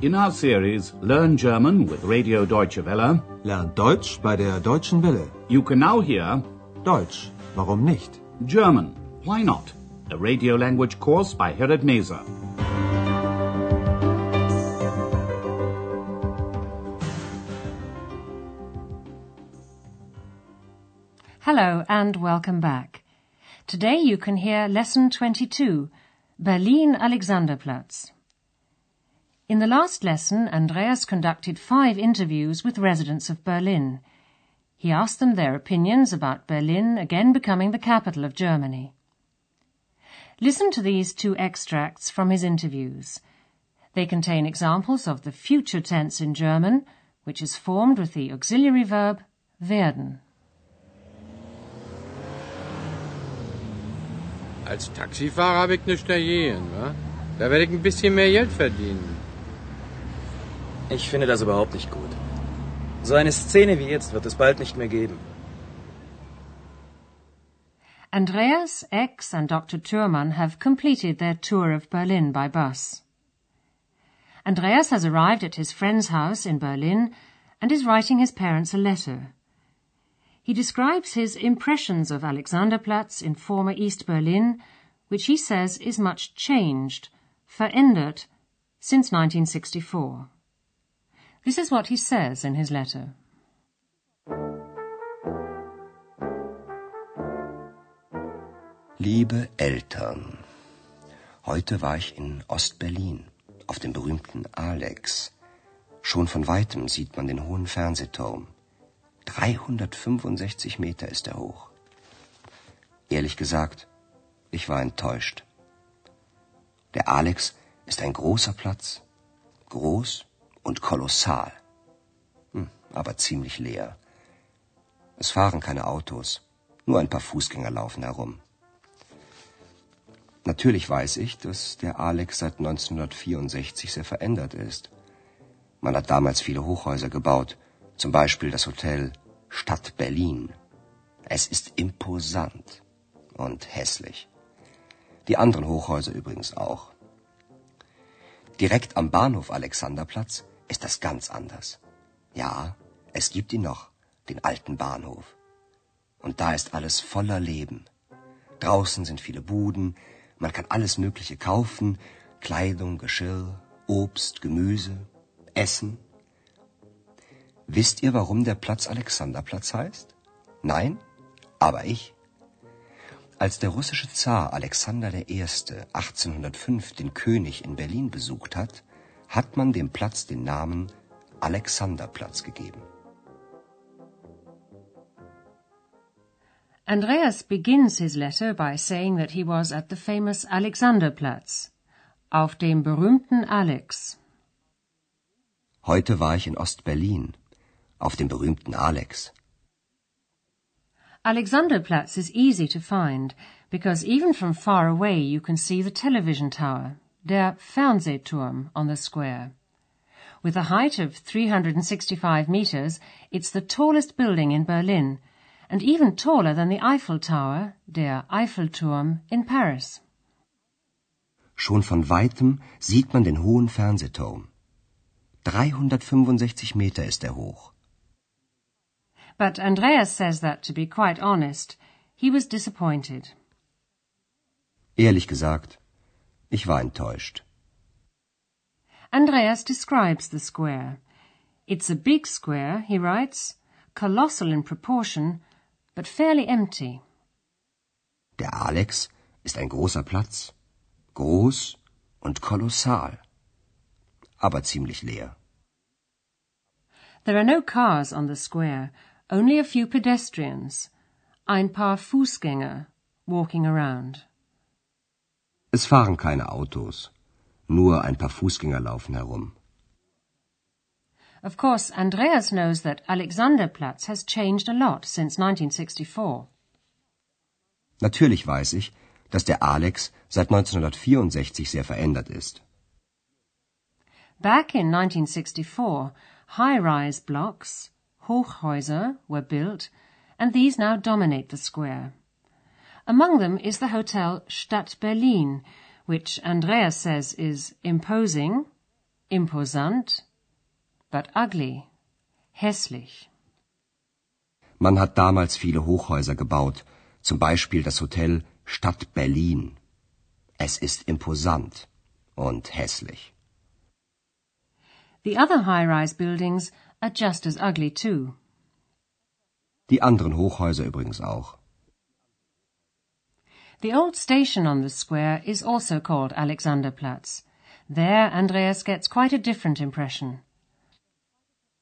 In our series Learn German with Radio Deutsche Welle, Lernt Deutsch bei der Deutschen Welle. you can now hear Deutsch, warum nicht? German, Why Not? A radio language course by Herrad Meese. Hello and welcome back. Today you can hear Lesson 22, Berlin Alexanderplatz. In the last lesson, Andreas conducted five interviews with residents of Berlin. He asked them their opinions about Berlin again becoming the capital of Germany. Listen to these two extracts from his interviews. They contain examples of the future tense in German, which is formed with the auxiliary verb werden. Als Taxifahrer habe ich nichts dagegen, wa? Da werde ich ein bisschen mehr Geld verdienen. Ich finde das überhaupt nicht gut. So eine Szene wie jetzt wird es bald nicht mehr geben. Andreas, X, and Dr. Thurman have completed their tour of Berlin by bus. Andreas has arrived at his friend's house in Berlin and is writing his parents a letter. He describes his impressions of Alexanderplatz in former East Berlin, which he says is much changed, verändert, since 1964. This is what he says in his letter. Liebe Eltern, heute war ich in Ostberlin, auf dem berühmten Alex. Schon von weitem sieht man den hohen Fernsehturm. 365 Meter ist er hoch. Ehrlich gesagt, ich war enttäuscht. Der Alex ist ein großer Platz, groß und kolossal, Hm, aber ziemlich leer. Es fahren keine Autos, nur ein paar Fußgänger laufen herum. Natürlich weiß ich, dass der Alex seit 1964 sehr verändert ist. Man hat damals viele Hochhäuser gebaut, zum Beispiel das Hotel Stadt Berlin. Es ist imposant und hässlich. Die anderen Hochhäuser übrigens auch. Direkt am Bahnhof Alexanderplatz ist das ganz anders. Ja, es gibt ihn noch, den alten Bahnhof. Und da ist alles voller Leben. Draußen sind viele Buden, man kann alles Mögliche kaufen, Kleidung, Geschirr, Obst, Gemüse, Essen. Wisst ihr, warum der Platz Alexanderplatz heißt? Nein? Aber ich. Als der russische Zar Alexander I. 1805 den König in Berlin besucht hat, hat man dem Platz den Namen Alexanderplatz gegeben. Andreas begins his letter by saying that he was at the famous Alexanderplatz, auf dem berühmten Alex. Heute war ich in Ostberlin, auf dem berühmten Alex. Alexanderplatz is easy to find because even from far away you can see the television tower, der Fernsehturm, on the square. With a height of 365 meters, it's the tallest building in Berlin and even taller than the Eiffel Tower, der Eiffelturm, in Paris. Schon von weitem sieht man den hohen Fernsehturm. 365 Meter ist er hoch. But Andreas says that, to be quite honest, he was disappointed. Ehrlich gesagt, ich war enttäuscht. Andreas describes the square. It's a big square, he writes, colossal in proportion, but fairly empty. Der Alex ist ein großer Platz, groß und kolossal, aber ziemlich leer. There are no cars on the square, only a few pedestrians, ein paar Fußgänger, walking around. Es fahren keine Autos, nur ein paar Fußgänger laufen herum. Of course, Andreas knows that Alexanderplatz has changed a lot since 1964. Natürlich weiß ich, dass der Alex seit 1964 sehr verändert ist. Back in 1964, high-rise blocks, Hochhäuser, were built, and these now dominate the square. Among them is the hotel Stadt Berlin, which Andreas says is imposing, imposant, but ugly, hässlich. Man hat damals viele Hochhäuser gebaut, zum Beispiel das Hotel Stadt Berlin. Es ist imposant und hässlich. The other high-rise buildings are just as ugly too. Die anderen Hochhäuser übrigens auch. The old station on the square is also called Alexanderplatz. There Andreas gets quite a different impression.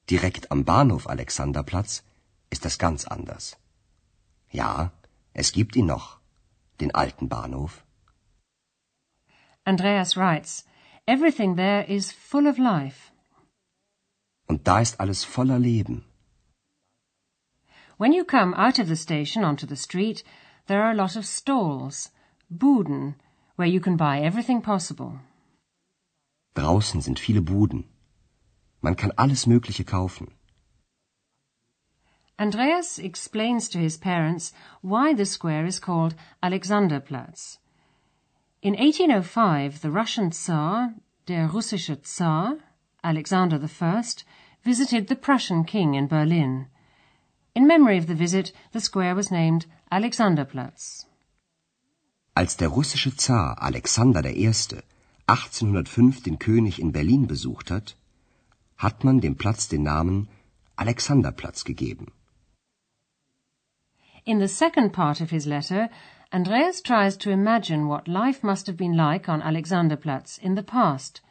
Direkt am Bahnhof Alexanderplatz ist das ganz anders. Ja, es gibt ihn noch, den alten Bahnhof. Andreas writes, Everything there is full of life. Und da ist alles voller Leben. When you come out of the station onto the street, there are a lot of stalls, Buden, where you can buy everything possible. Draußen sind viele Buden. Man kann alles Mögliche kaufen. Andreas explains to his parents why the square is called Alexanderplatz. In 1805, the Russian Zar, der russische Tsar, Alexander I, visited the Prussian king in Berlin. In memory of the visit, the square was named Alexanderplatz. Als der russische Zar Alexander I. 1805 den König in Berlin besucht hat, hat man dem Platz den Namen Alexanderplatz gegeben. In the second part of his letter, Andreas tries to imagine what life must have been like on Alexanderplatz in the past,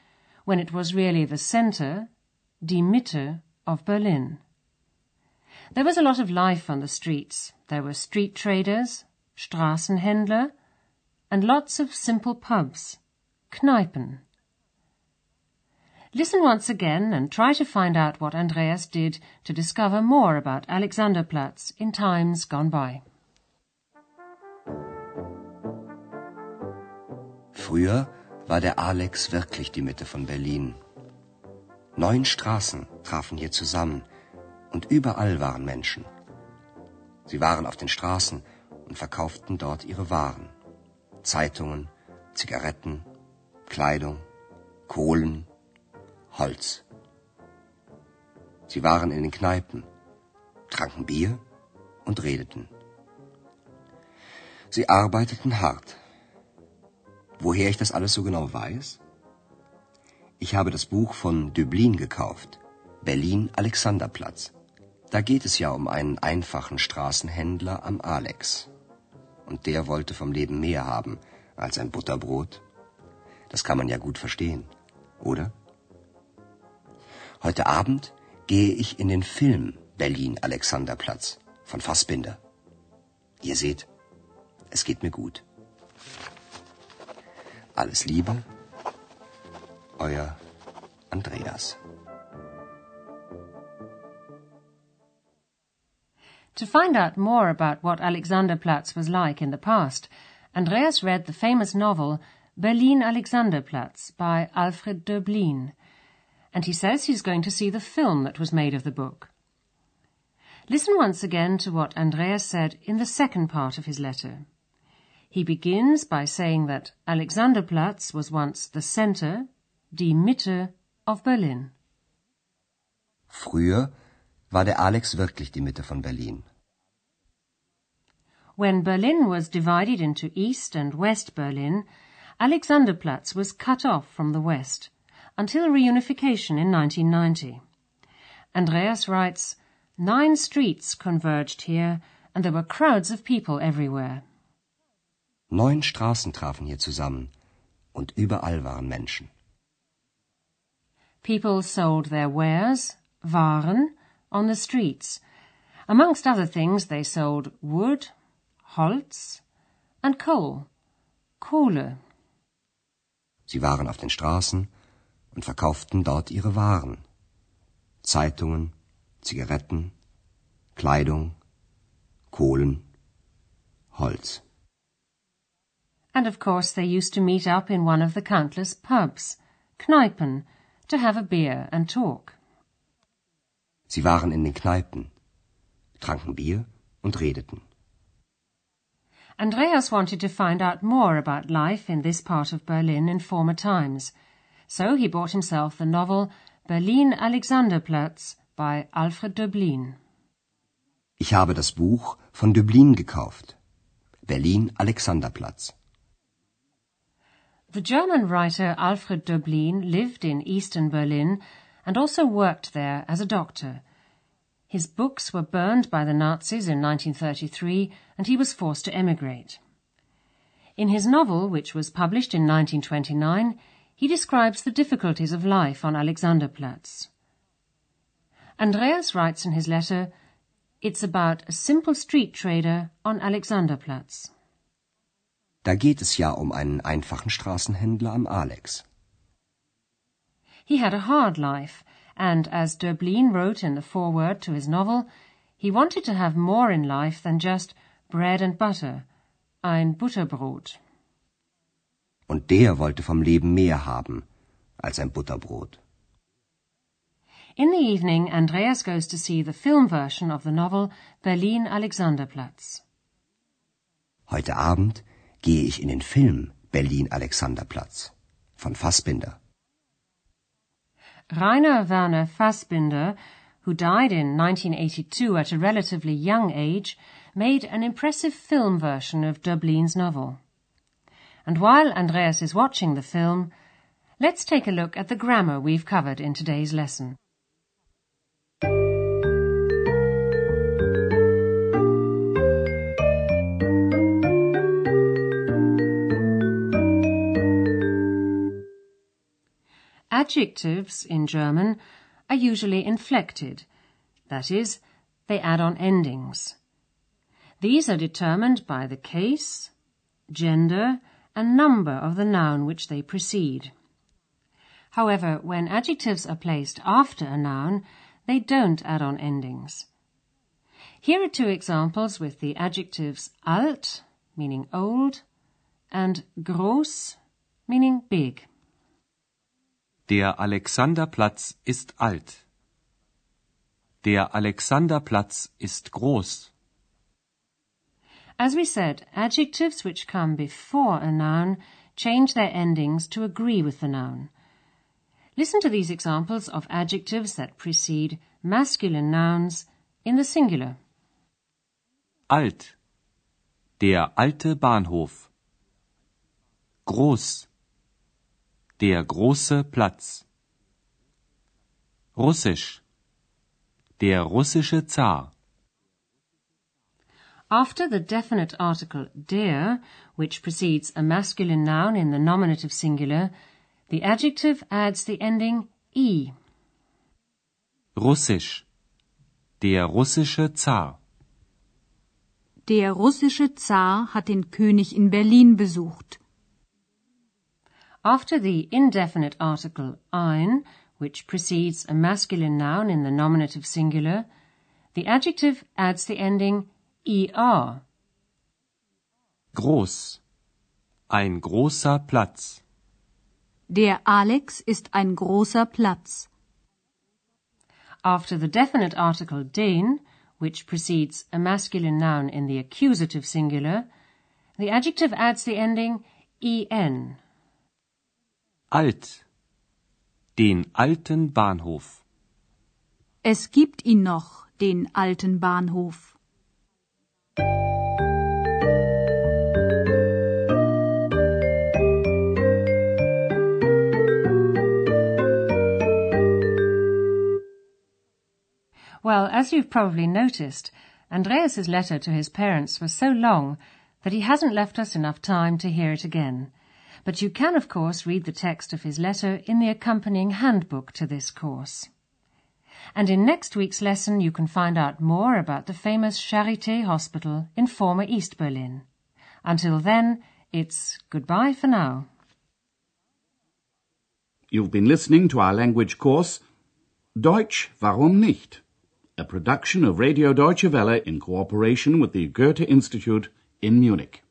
when it was really the center, die Mitte, of Berlin. There was a lot of life on the streets. There were street traders, Straßenhändler, and lots of simple pubs, Kneipen. Listen once again and try to find out what Andreas did to discover more about Alexanderplatz in times gone by. Früher war der Alex wirklich die Mitte von Berlin. Neun Straßen trafen hier zusammen und überall waren Menschen. Sie waren auf den Straßen und verkauften dort ihre Waren. Zeitungen, Zigaretten, Kleidung, Kohlen, Holz. Sie waren in den Kneipen, tranken Bier und redeten. Sie arbeiteten hart. Woher ich das alles so genau weiß? Ich habe das Buch von Döblin gekauft, Berlin Alexanderplatz. Da geht es ja um einen einfachen Straßenhändler am Alex. Und der wollte vom Leben mehr haben als ein Butterbrot. Das kann man ja gut verstehen, oder? Heute Abend gehe ich in den Film Berlin Alexanderplatz von Fassbinder. Ihr seht, es geht mir gut. Alles Liebe, euer Andreas. To find out more about what Alexanderplatz was like in the past, Andreas read the famous novel Berlin Alexanderplatz by Alfred Döblin and he says he's going to see the film that was made of the book. Listen once again to what Andreas said in the second part of his letter. He begins by saying that Alexanderplatz was once the center, die Mitte, of Berlin. Früher war der Alex wirklich die Mitte von Berlin. When Berlin was divided into East and West Berlin, Alexanderplatz was cut off from the West until reunification in 1990. Andreas writes, Nine streets converged here and there were crowds of people everywhere. Neun Straßen trafen hier zusammen und überall waren Menschen. People sold their wares, Waren, on the streets. Amongst other things, they sold wood, Holz, and coal, Kohle. Sie waren auf den Straßen und verkauften dort ihre Waren. Zeitungen, Zigaretten, Kleidung, Kohlen, Holz. And of course they used to meet up in one of the countless pubs, Kneipen, to have a beer and talk. Sie waren in den Kneipen, tranken Bier und redeten. Andreas wanted to find out more about life in this part of Berlin in former times. So he bought himself the novel Berlin Alexanderplatz by Alfred Döblin. Ich habe das Buch von Döblin gekauft. Berlin Alexanderplatz. The German writer Alfred Döblin lived in eastern Berlin and also worked there as a doctor. His books were burned by the Nazis in 1933 and he was forced to emigrate. In his novel, which was published in 1929, he describes the difficulties of life on Alexanderplatz. Andreas writes in his letter, It's about a simple street trader on Alexanderplatz. Da geht es ja um einen einfachen Straßenhändler am Alex. He had a hard life, and as Döblin wrote in the foreword to his novel, he wanted to have more in life than just bread and butter, ein Butterbrot. Und der wollte vom Leben mehr haben als ein Butterbrot. In the evening, Andreas goes to see the film version of the novel Berlin Alexanderplatz. Heute Abend gehe ich in den Film Berlin Alexanderplatz von Fassbinder. Rainer Werner Fassbinder, who died in 1982 at a relatively young age, made an impressive film version of Döblin's novel. And while Andreas is watching the film, let's take a look at the grammar we've covered in today's lesson. Adjectives in German are usually inflected. That is, they add on endings. These are determined by the case, gender, and number of the noun which they precede. However, when adjectives are placed after a noun, they don't add on endings. Here are two examples with the adjectives alt, meaning old, and groß, meaning big. Der Alexanderplatz ist alt. Der Alexanderplatz ist groß. As we said, adjectives which come before a noun change their endings to agree with the noun. Listen to these examples of adjectives that precede masculine nouns in the singular. Alt. Der alte Bahnhof. Groß. Der große Platz. Russisch. Der russische Zar. After the definite article der, which precedes a masculine noun in the nominative singular, the adjective adds the ending i. Russisch. Der russische Zar. Der russische Zar hat den König in Berlin besucht. After the indefinite article ein, which precedes a masculine noun in the nominative singular, the adjective adds the ending er. Groß. Ein großer Platz. Der Alex ist ein großer Platz. After the definite article den, which precedes a masculine noun in the accusative singular, the adjective adds the ending en. Alt. Den alten Bahnhof. Es gibt ihn noch, den alten Bahnhof. Well, as you've probably noticed, Andreas's letter to his parents was so long that he hasn't left us enough time to hear it again. But you can, of course, read the text of his letter in the accompanying handbook to this course. And in next week's lesson, you can find out more about the famous Charité Hospital in former East Berlin. Until then, it's goodbye for now. You've been listening to our language course, Deutsch, warum nicht? A production of Radio Deutsche Welle in cooperation with the Goethe Institute in Munich.